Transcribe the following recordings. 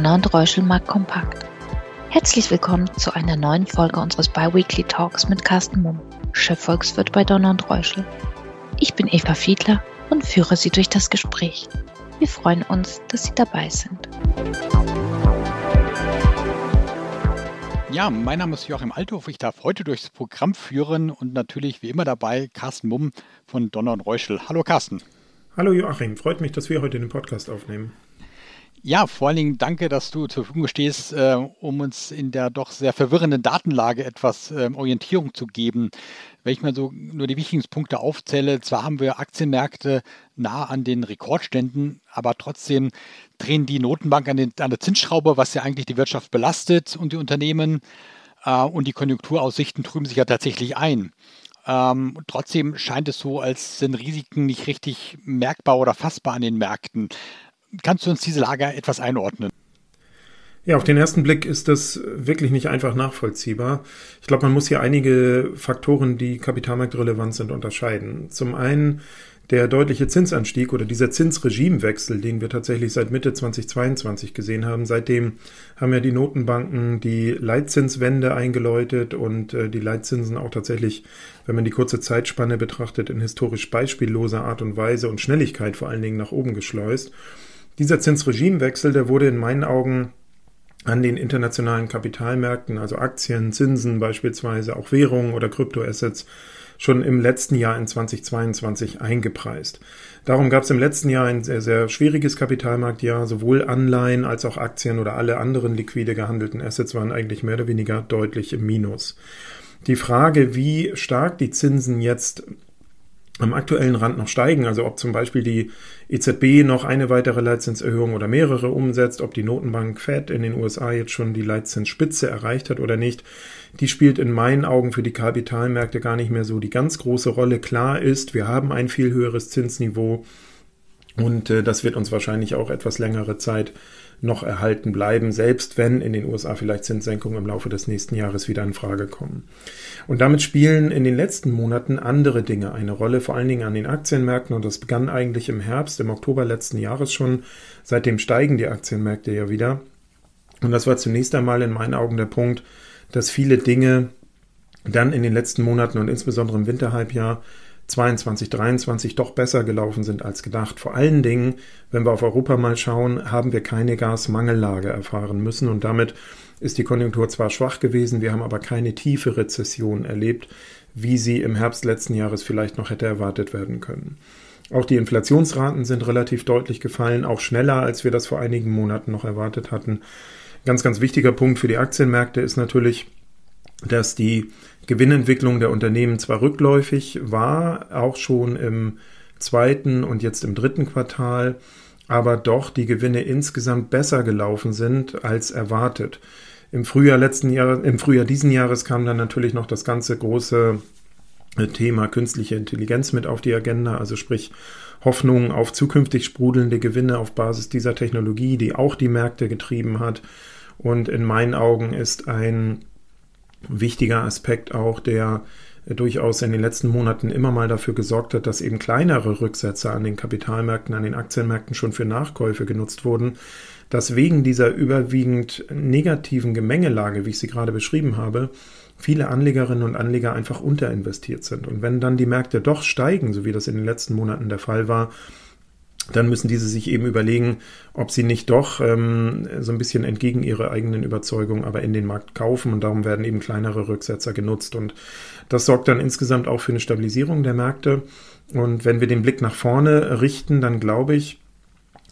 Donner und Reuschel Markt Kompakt. Herzlich willkommen zu einer neuen Folge unseres Biweekly Talks mit Carsten Mumm, Chefvolkswirt bei Donner und Reuschel. Ich bin Eva Fiedler und führe Sie durch das Gespräch. Wir freuen uns, dass Sie dabei sind. Ja, mein Name ist Joachim Althoff. Ich darf heute durchs Programm führen und natürlich wie immer dabei Carsten Mumm von Donner und Reuschel. Hallo Carsten. Hallo Joachim, freut mich, dass wir heute den Podcast aufnehmen. Ja, vor allen Dingen danke, dass du zur Verfügung stehst, äh, um uns in der doch sehr verwirrenden Datenlage etwas äh, Orientierung zu geben. Wenn ich mal so nur die wichtigsten Punkte aufzähle, zwar haben wir Aktienmärkte nah an den Rekordständen, aber trotzdem drehen die Notenbank an, den, an der Zinsschraube, was ja eigentlich die Wirtschaft belastet und die Unternehmen. Äh, und die Konjunkturaussichten trüben sich ja tatsächlich ein. Ähm, trotzdem scheint es so, als sind Risiken nicht richtig merkbar oder fassbar an den Märkten. Kannst du uns diese Lage etwas einordnen? Ja, auf den ersten Blick ist das wirklich nicht einfach nachvollziehbar. Ich glaube, man muss hier einige Faktoren, die kapitalmarktrelevant sind, unterscheiden. Zum einen der deutliche Zinsanstieg oder dieser Zinsregimewechsel, den wir tatsächlich seit Mitte 2022 gesehen haben. Seitdem haben ja die Notenbanken die Leitzinswende eingeläutet und äh, die Leitzinsen auch tatsächlich, wenn man die kurze Zeitspanne betrachtet, in historisch beispielloser Art und Weise und Schnelligkeit vor allen Dingen nach oben geschleust. Dieser Zinsregimewechsel, der wurde in meinen Augen an den internationalen Kapitalmärkten, also Aktien, Zinsen beispielsweise, auch Währungen oder Kryptoassets, schon im letzten Jahr in 2022 eingepreist. Darum gab es im letzten Jahr ein sehr, sehr schwieriges Kapitalmarktjahr. Sowohl Anleihen als auch Aktien oder alle anderen liquide gehandelten Assets waren eigentlich mehr oder weniger deutlich im Minus. Die Frage, wie stark die Zinsen jetzt am aktuellen Rand noch steigen, also ob zum Beispiel die EZB noch eine weitere Leitzinserhöhung oder mehrere umsetzt, ob die Notenbank Fed in den USA jetzt schon die Leitzinsspitze erreicht hat oder nicht, die spielt in meinen Augen für die Kapitalmärkte gar nicht mehr so die ganz große Rolle. Klar ist, wir haben ein viel höheres Zinsniveau und äh, das wird uns wahrscheinlich auch etwas längere Zeit noch erhalten bleiben, selbst wenn in den USA vielleicht Zinssenkungen im Laufe des nächsten Jahres wieder in Frage kommen. Und damit spielen in den letzten Monaten andere Dinge eine Rolle, vor allen Dingen an den Aktienmärkten. Und das begann eigentlich im Herbst, im Oktober letzten Jahres schon. Seitdem steigen die Aktienmärkte ja wieder. Und das war zunächst einmal in meinen Augen der Punkt, dass viele Dinge dann in den letzten Monaten und insbesondere im Winterhalbjahr 22, 23 doch besser gelaufen sind als gedacht. Vor allen Dingen, wenn wir auf Europa mal schauen, haben wir keine Gasmangellage erfahren müssen und damit ist die Konjunktur zwar schwach gewesen, wir haben aber keine tiefe Rezession erlebt, wie sie im Herbst letzten Jahres vielleicht noch hätte erwartet werden können. Auch die Inflationsraten sind relativ deutlich gefallen, auch schneller, als wir das vor einigen Monaten noch erwartet hatten. Ganz, ganz wichtiger Punkt für die Aktienmärkte ist natürlich, dass die Gewinnentwicklung der Unternehmen zwar rückläufig war, auch schon im zweiten und jetzt im dritten Quartal, aber doch die Gewinne insgesamt besser gelaufen sind als erwartet. Im Frühjahr letzten Jahr, im Frühjahr diesen Jahres kam dann natürlich noch das ganze große äh, Thema künstliche Intelligenz mit auf die Agenda, also sprich Hoffnungen auf zukünftig sprudelnde Gewinne auf Basis dieser Technologie, die auch die Märkte getrieben hat. Und in meinen Augen ist ein wichtiger Aspekt auch, der durchaus in den letzten Monaten immer mal dafür gesorgt hat, dass eben kleinere Rücksätze an den Kapitalmärkten, an den Aktienmärkten schon für Nachkäufe genutzt wurden, dass wegen dieser überwiegend negativen Gemengelage, wie ich sie gerade beschrieben habe, viele Anlegerinnen und Anleger einfach unterinvestiert sind. Und wenn dann die Märkte doch steigen, so wie das in den letzten Monaten der Fall war, dann müssen diese sich eben überlegen, ob sie nicht doch ähm, so ein bisschen entgegen ihrer eigenen Überzeugung aber in den Markt kaufen. Und darum werden eben kleinere Rücksetzer genutzt. Und das sorgt dann insgesamt auch für eine Stabilisierung der Märkte. Und wenn wir den Blick nach vorne richten, dann glaube ich,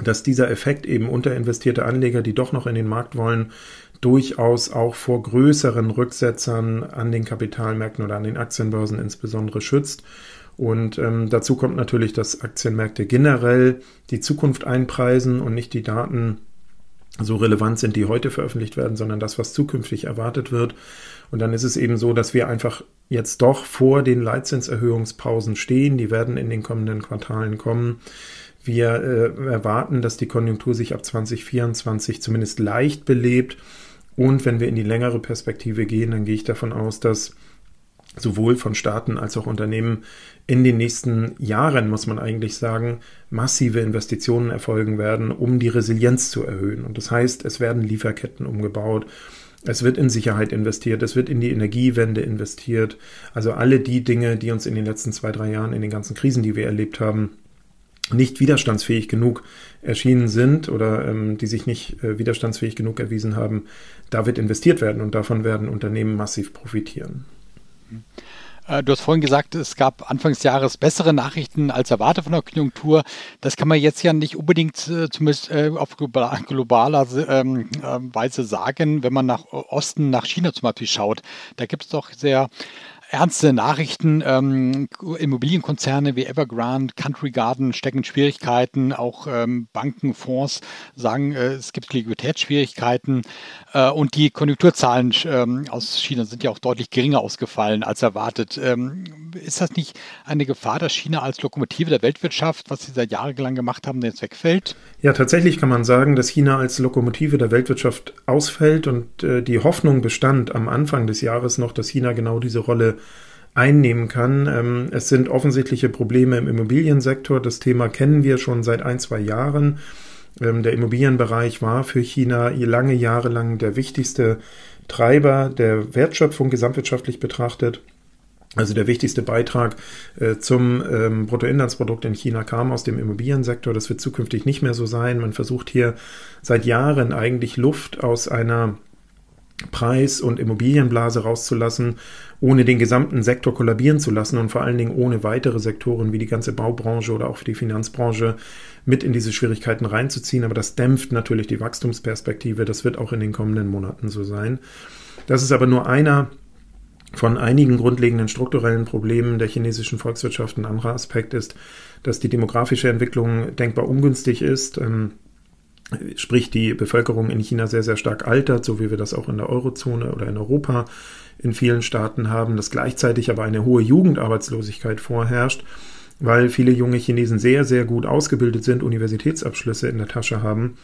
dass dieser Effekt eben unterinvestierte Anleger, die doch noch in den Markt wollen, durchaus auch vor größeren Rücksetzern an den Kapitalmärkten oder an den Aktienbörsen insbesondere schützt und ähm, dazu kommt natürlich, dass Aktienmärkte generell die Zukunft einpreisen und nicht die Daten so relevant sind, die heute veröffentlicht werden, sondern das, was zukünftig erwartet wird. Und dann ist es eben so, dass wir einfach jetzt doch vor den Leitzinserhöhungspausen stehen. Die werden in den kommenden Quartalen kommen. Wir äh, erwarten, dass die Konjunktur sich ab 2024 zumindest leicht belebt. Und wenn wir in die längere Perspektive gehen, dann gehe ich davon aus, dass sowohl von Staaten als auch Unternehmen in den nächsten Jahren, muss man eigentlich sagen, massive Investitionen erfolgen werden, um die Resilienz zu erhöhen. Und das heißt, es werden Lieferketten umgebaut. Es wird in Sicherheit investiert, es wird in die Energiewende investiert. Also alle die Dinge, die uns in den letzten zwei, drei Jahren in den ganzen Krisen, die wir erlebt haben, nicht widerstandsfähig genug erschienen sind oder ähm, die sich nicht äh, widerstandsfähig genug erwiesen haben, da wird investiert werden und davon werden Unternehmen massiv profitieren. Äh, du hast vorhin gesagt, es gab Anfangs Jahres bessere Nachrichten als erwartet von der Konjunktur. Das kann man jetzt ja nicht unbedingt äh, zumindest äh, auf globaler ähm, Weise sagen, wenn man nach Osten, nach China zum Beispiel schaut. Da gibt es doch sehr ernste Nachrichten. Ähm, Immobilienkonzerne wie Evergrande, Country Garden stecken Schwierigkeiten. Auch ähm, Banken, Fonds sagen, äh, es gibt Liquiditätsschwierigkeiten. Äh, und die Konjunkturzahlen ähm, aus China sind ja auch deutlich geringer ausgefallen als erwartet. Ähm, ist das nicht eine Gefahr, dass China als Lokomotive der Weltwirtschaft, was sie seit jahrelang gemacht haben, jetzt wegfällt? Ja, tatsächlich kann man sagen, dass China als Lokomotive der Weltwirtschaft ausfällt und äh, die Hoffnung bestand am Anfang des Jahres noch, dass China genau diese Rolle einnehmen kann. Ähm, es sind offensichtliche Probleme im Immobiliensektor. Das Thema kennen wir schon seit ein, zwei Jahren. Ähm, der Immobilienbereich war für China lange Jahre lang der wichtigste Treiber der Wertschöpfung gesamtwirtschaftlich betrachtet. Also der wichtigste Beitrag äh, zum ähm, Bruttoinlandsprodukt in China kam aus dem Immobiliensektor. Das wird zukünftig nicht mehr so sein. Man versucht hier seit Jahren eigentlich Luft aus einer Preis- und Immobilienblase rauszulassen, ohne den gesamten Sektor kollabieren zu lassen und vor allen Dingen ohne weitere Sektoren wie die ganze Baubranche oder auch die Finanzbranche mit in diese Schwierigkeiten reinzuziehen. Aber das dämpft natürlich die Wachstumsperspektive. Das wird auch in den kommenden Monaten so sein. Das ist aber nur einer von einigen grundlegenden strukturellen Problemen der chinesischen Volkswirtschaft. Ein anderer Aspekt ist, dass die demografische Entwicklung denkbar ungünstig ist. Ähm, Sprich, die Bevölkerung in China sehr, sehr stark altert, so wie wir das auch in der Eurozone oder in Europa in vielen Staaten haben, dass gleichzeitig aber eine hohe Jugendarbeitslosigkeit vorherrscht, weil viele junge Chinesen sehr, sehr gut ausgebildet sind, Universitätsabschlüsse in der Tasche haben,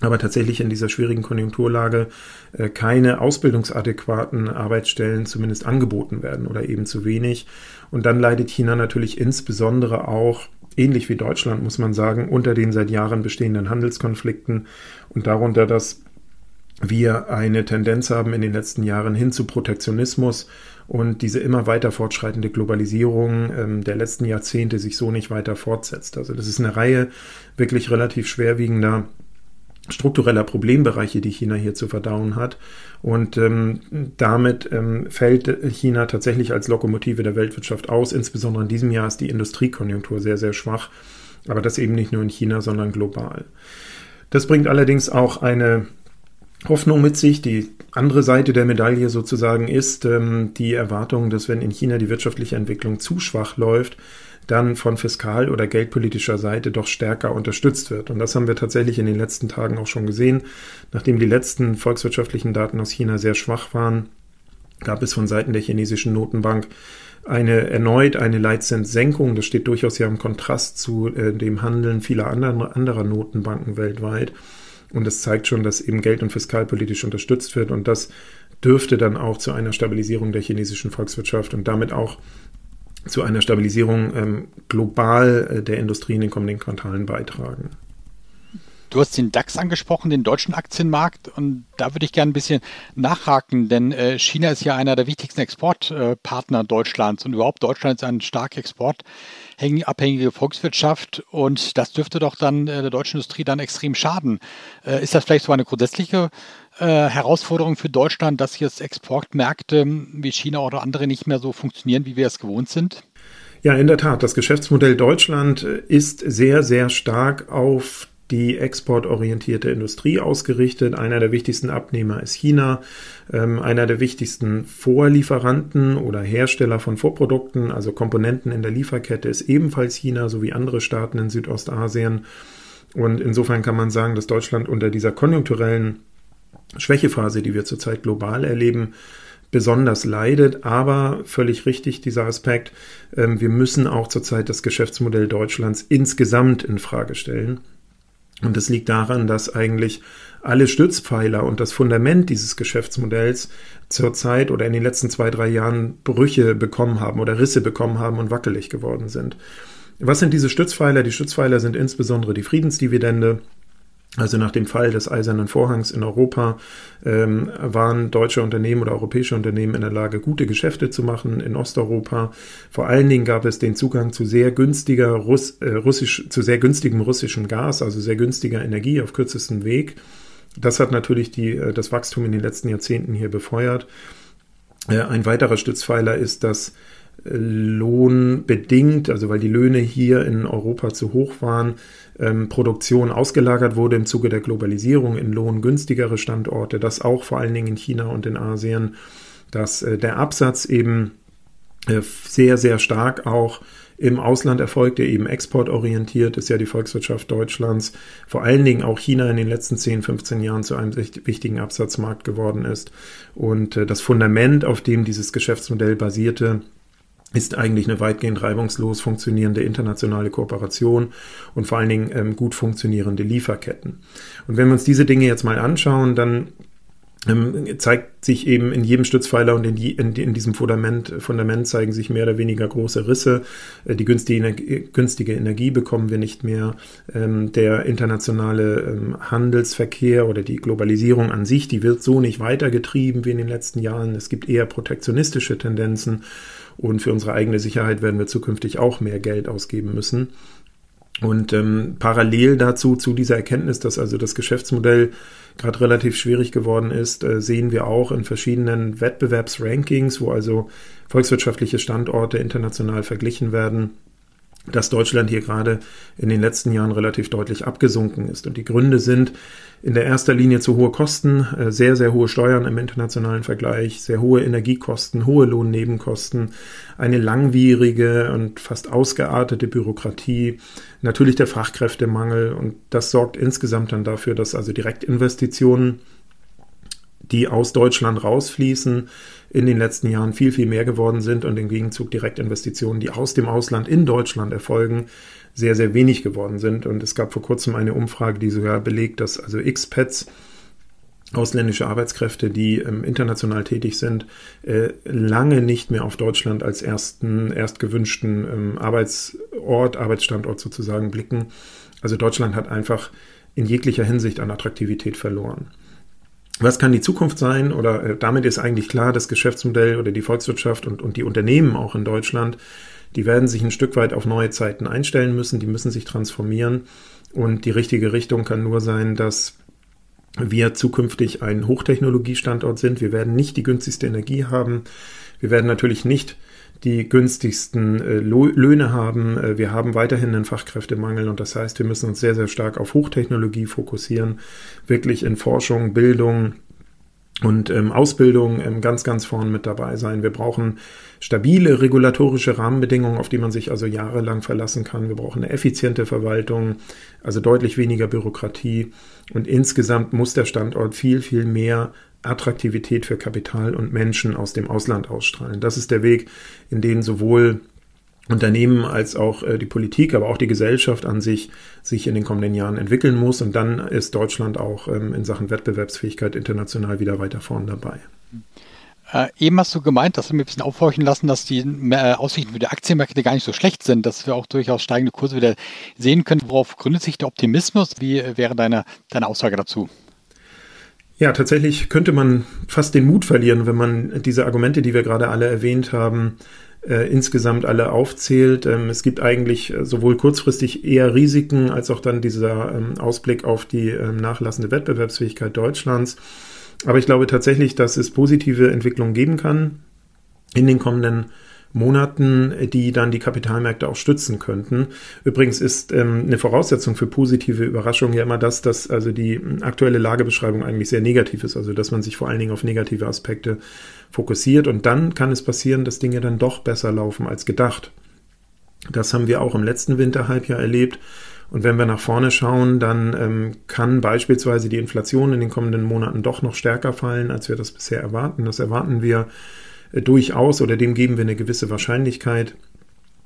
aber tatsächlich in dieser schwierigen Konjunkturlage äh, keine ausbildungsadäquaten Arbeitsstellen zumindest angeboten werden oder eben zu wenig. Und dann leidet China natürlich insbesondere auch ähnlich wie Deutschland, muss man sagen, unter den seit Jahren bestehenden Handelskonflikten und darunter, dass wir eine Tendenz haben in den letzten Jahren hin zu Protektionismus und diese immer weiter fortschreitende Globalisierung ähm, der letzten Jahrzehnte sich so nicht weiter fortsetzt. Also das ist eine Reihe wirklich relativ schwerwiegender struktureller Problembereiche, die China hier zu verdauen hat. Und ähm, damit ähm, fällt China tatsächlich als Lokomotive der Weltwirtschaft aus. Insbesondere in diesem Jahr ist die Industriekonjunktur sehr, sehr schwach. Aber das eben nicht nur in China, sondern global. Das bringt allerdings auch eine Hoffnung mit sich. Die andere Seite der Medaille sozusagen ist ähm, die Erwartung, dass wenn in China die wirtschaftliche Entwicklung zu schwach läuft, dann von fiskal- oder geldpolitischer Seite doch stärker unterstützt wird. Und das haben wir tatsächlich in den letzten Tagen auch schon gesehen. Nachdem die letzten volkswirtschaftlichen Daten aus China sehr schwach waren, gab es von Seiten der chinesischen Notenbank eine erneut eine Leitzinssenkung. Das steht durchaus ja im Kontrast zu äh, dem Handeln vieler anderer, anderer Notenbanken weltweit. Und es zeigt schon, dass eben geld- und fiskalpolitisch unterstützt wird. Und das dürfte dann auch zu einer Stabilisierung der chinesischen Volkswirtschaft und damit auch zu einer Stabilisierung ähm, global äh, der Industrie in den kommenden Quartalen beitragen. Du hast den DAX angesprochen, den deutschen Aktienmarkt, und da würde ich gerne ein bisschen nachhaken, denn äh, China ist ja einer der wichtigsten Exportpartner Deutschlands und überhaupt Deutschland ist eine stark exportabhängige Volkswirtschaft und das dürfte doch dann äh, der deutschen Industrie dann extrem schaden. Ist das vielleicht so eine grundsätzliche äh, Herausforderung für Deutschland, dass jetzt Exportmärkte wie China oder andere nicht mehr so funktionieren, wie wir es gewohnt sind? Ja, in der Tat. Das Geschäftsmodell Deutschland ist sehr, sehr stark auf die exportorientierte Industrie ausgerichtet. Einer der wichtigsten Abnehmer ist China. Ähm, einer der wichtigsten Vorlieferanten oder Hersteller von Vorprodukten, also Komponenten in der Lieferkette, ist ebenfalls China, sowie andere Staaten in Südostasien. Und insofern kann man sagen, dass Deutschland unter dieser konjunkturellen Schwächephase, die wir zurzeit global erleben, besonders leidet. Aber völlig richtig dieser Aspekt, ähm, wir müssen auch zurzeit das Geschäftsmodell Deutschlands insgesamt in Frage stellen. Und das liegt daran, dass eigentlich alle Stützpfeiler und das Fundament dieses Geschäftsmodells zurzeit oder in den letzten zwei, drei Jahren Brüche bekommen haben oder Risse bekommen haben und wackelig geworden sind. Was sind diese Stützpfeiler? Die Stützpfeiler sind insbesondere die Friedensdividende, also nach dem Fall des Eisernen Vorhangs in Europa ähm, waren deutsche Unternehmen oder europäische Unternehmen in der Lage, gute Geschäfte zu machen in Osteuropa. Vor allen Dingen gab es den Zugang zu sehr günstiger Russ, äh, russisch, zu sehr günstigem russischem Gas, also sehr günstiger Energie auf kürzestem Weg. Das hat natürlich die, äh, das Wachstum in den letzten Jahrzehnten hier befeuert. Äh, ein weiterer Stützpfeiler ist, dass lohnbedingt, also weil die Löhne hier in Europa zu hoch waren, ähm, Produktion ausgelagert wurde im Zuge der Globalisierung in lohngünstigere Standorte, das auch vor allen Dingen in China und in Asien, dass äh, der Absatz eben äh, sehr, sehr stark auch im Ausland erfolgte, eben exportorientiert ist ja die Volkswirtschaft Deutschlands, vor allen Dingen auch China in den letzten 10, 15 Jahren zu einem wichtigen Absatzmarkt geworden ist. Und äh, das Fundament, auf dem dieses Geschäftsmodell basierte, ist eigentlich eine weitgehend reibungslos funktionierende internationale Kooperation und vor allen Dingen ähm, gut funktionierende Lieferketten. Und wenn wir uns diese Dinge jetzt mal anschauen, dann zeigt sich eben in jedem Stützpfeiler und in, die, in, in, diesem Fundament, Fundament zeigen sich mehr oder weniger große Risse. Äh, die günstige Energie, günstige Energie bekommen wir nicht mehr. Ähm, der internationale ähm, Handelsverkehr oder die Globalisierung an sich, die wird so nicht weitergetrieben wie in den letzten Jahren. Es gibt eher protektionistische Tendenzen. Und für unsere eigene Sicherheit werden wir zukünftig auch mehr Geld ausgeben müssen. Und ähm, parallel dazu, zu dieser Erkenntnis, dass also das Geschäftsmodell gerade relativ schwierig geworden ist, äh, sehen wir auch in verschiedenen Wettbewerbsrankings, wo also volkswirtschaftliche Standorte international verglichen werden, dass Deutschland hier gerade in den letzten Jahren relativ deutlich abgesunken ist. Und die Gründe sind in der erster Linie zu hohe Kosten, äh, sehr, sehr hohe Steuern im internationalen Vergleich, sehr hohe Energiekosten, hohe Lohnnebenkosten, eine langwierige und fast ausgeartete Bürokratie, natürlich der Fachkräftemangel und das sorgt insgesamt dann dafür, dass also Direktinvestitionen die aus Deutschland rausfließen, in den letzten Jahren viel, viel mehr geworden sind und im Gegenzug Direktinvestitionen, die aus dem Ausland in Deutschland erfolgen, sehr, sehr wenig geworden sind. Und es gab vor kurzem eine Umfrage, die sogar belegt, dass also Expats, ausländische Arbeitskräfte, die ähm, international tätig sind, äh, lange nicht mehr auf Deutschland als ersten, erst gewünschten ähm, Arbeitsort, Arbeitsstandort sozusagen blicken. Also Deutschland hat einfach in jeglicher Hinsicht an Attraktivität verloren. Was kann die Zukunft sein? Oder äh, damit ist eigentlich klar, das Geschäftsmodell oder die Volkswirtschaft und, und die Unternehmen auch in Deutschland, die werden sich ein Stück weit auf neue Zeiten einstellen müssen, die müssen sich transformieren. Und die richtige Richtung kann nur sein, dass wir zukünftig ein Hochtechnologiestandort sind. Wir werden nicht die günstigste Energie haben. Wir werden natürlich nicht die günstigsten äh, Löhne haben. Äh, wir haben weiterhin einen Fachkräftemangel und das heißt, wir müssen uns sehr, sehr stark auf Hochtechnologie fokussieren, wirklich in Forschung, Bildung, und ähm, Ausbildung ähm, ganz, ganz vorn mit dabei sein. Wir brauchen stabile regulatorische Rahmenbedingungen, auf die man sich also jahrelang verlassen kann. Wir brauchen eine effiziente Verwaltung, also deutlich weniger Bürokratie. Und insgesamt muss der Standort viel, viel mehr Attraktivität für Kapital und Menschen aus dem Ausland ausstrahlen. Das ist der Weg, in den sowohl Unternehmen als auch äh, die Politik, aber auch die Gesellschaft an sich sich in den kommenden Jahren entwickeln muss. Und dann ist Deutschland auch ähm, in Sachen Wettbewerbsfähigkeit international wieder weiter vorn dabei. Äh, eben hast du gemeint, dass wir ein bisschen aufhorchen lassen, dass die äh, Aussichten für die Aktienmärkte gar nicht so schlecht sind, dass wir auch durchaus steigende Kurse wieder sehen können. Worauf gründet sich der Optimismus? Wie äh, wäre deine, deine Aussage dazu? Ja, tatsächlich könnte man fast den Mut verlieren, wenn man diese Argumente, die wir gerade alle erwähnt haben, äh, insgesamt alle aufzählt. Ähm, es gibt eigentlich äh, sowohl kurzfristig eher Risiken als auch dann dieser ähm, Ausblick auf die ähm, nachlassende Wettbewerbsfähigkeit Deutschlands. Aber ich glaube tatsächlich, dass es positive Entwicklungen geben kann in den kommenden Monaten, die dann die Kapitalmärkte auch stützen könnten. Übrigens ist ähm, eine Voraussetzung für positive Überraschungen ja immer das, dass also die aktuelle Lagebeschreibung eigentlich sehr negativ ist, also dass man sich vor allen Dingen auf negative Aspekte fokussiert und dann kann es passieren, dass Dinge dann doch besser laufen als gedacht. Das haben wir auch im letzten Winterhalbjahr erlebt. Und wenn wir nach vorne schauen, dann ähm, kann beispielsweise die Inflation in den kommenden Monaten doch noch stärker fallen, als wir das bisher erwarten. Das erwarten wir durchaus oder dem geben wir eine gewisse Wahrscheinlichkeit.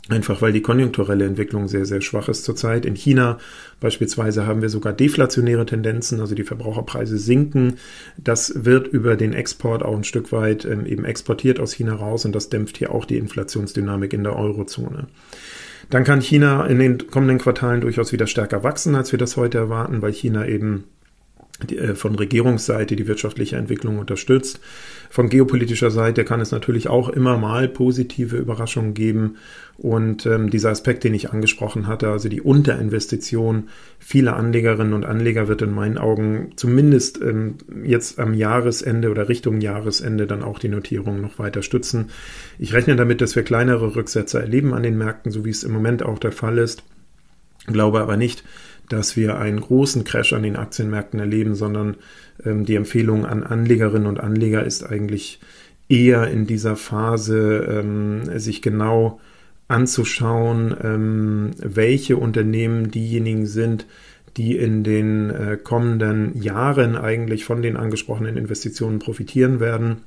Einfach weil die konjunkturelle Entwicklung sehr, sehr schwach ist zurzeit. In China beispielsweise haben wir sogar deflationäre Tendenzen, also die Verbraucherpreise sinken. Das wird über den Export auch ein Stück weit ähm, eben exportiert aus China raus und das dämpft hier auch die Inflationsdynamik in der Eurozone. Dann kann China in den kommenden Quartalen durchaus wieder stärker wachsen, als wir das heute erwarten, weil China eben äh, von Regierungsseite die wirtschaftliche Entwicklung unterstützt. Von geopolitischer Seite kann es natürlich auch immer mal positive Überraschungen geben. Und ähm, dieser Aspekt, den ich angesprochen hatte, also die Unterinvestition vieler Anlegerinnen und Anleger wird in meinen Augen zumindest ähm, jetzt am Jahresende oder Richtung Jahresende dann auch die Notierung noch weiter stützen. Ich rechne damit, dass wir kleinere Rücksätze erleben an den Märkten, so wie es im Moment auch der Fall ist. Glaube aber nicht, dass wir einen großen Crash an den Aktienmärkten erleben, sondern ähm, die Empfehlung an Anlegerinnen und Anleger ist eigentlich eher in dieser Phase, ähm, sich genau anzuschauen, ähm, welche Unternehmen diejenigen sind, die in den äh, kommenden Jahren eigentlich von den angesprochenen Investitionen profitieren werden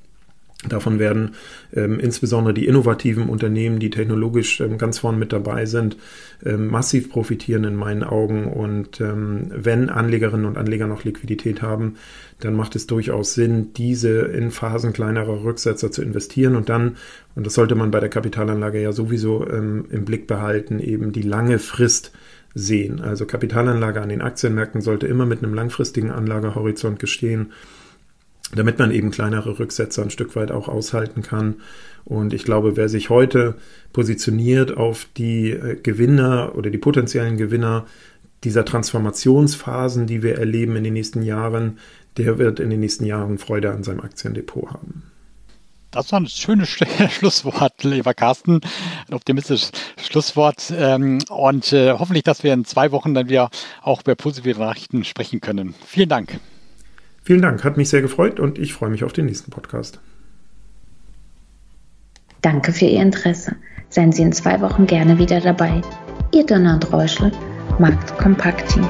Davon werden ähm, insbesondere die innovativen Unternehmen, die technologisch ähm, ganz vorn mit dabei sind, ähm, massiv profitieren in meinen Augen. Und ähm, wenn Anlegerinnen und Anleger noch Liquidität haben, dann macht es durchaus Sinn, diese in Phasen kleinerer Rücksetzer zu investieren und dann, und das sollte man bei der Kapitalanlage ja sowieso ähm, im Blick behalten, eben die lange Frist sehen. Also Kapitalanlage an den Aktienmärkten sollte immer mit einem langfristigen Anlagehorizont gestehen damit man eben kleinere Rücksätze ein Stück weit auch aushalten kann. Und ich glaube, wer sich heute positioniert auf die äh, Gewinner oder die potenziellen Gewinner dieser Transformationsphasen, die wir erleben in den nächsten Jahren, der wird in den nächsten Jahren Freude an seinem Aktiendepot haben. Das war ein schönes Schlusswort, lieber Carsten. Ein optimistisches Schlusswort. Ähm, und äh, hoffentlich, dass wir in zwei Wochen dann wieder auch über positive Nachrichten sprechen können. Vielen Dank. Vielen Dank, hat mich sehr gefreut und ich freue mich auf den nächsten Podcast. Danke für Ihr Interesse. Seien Sie in zwei Wochen gerne wieder dabei. Ihr Donner und Reuschel, Markt Kompakt Team.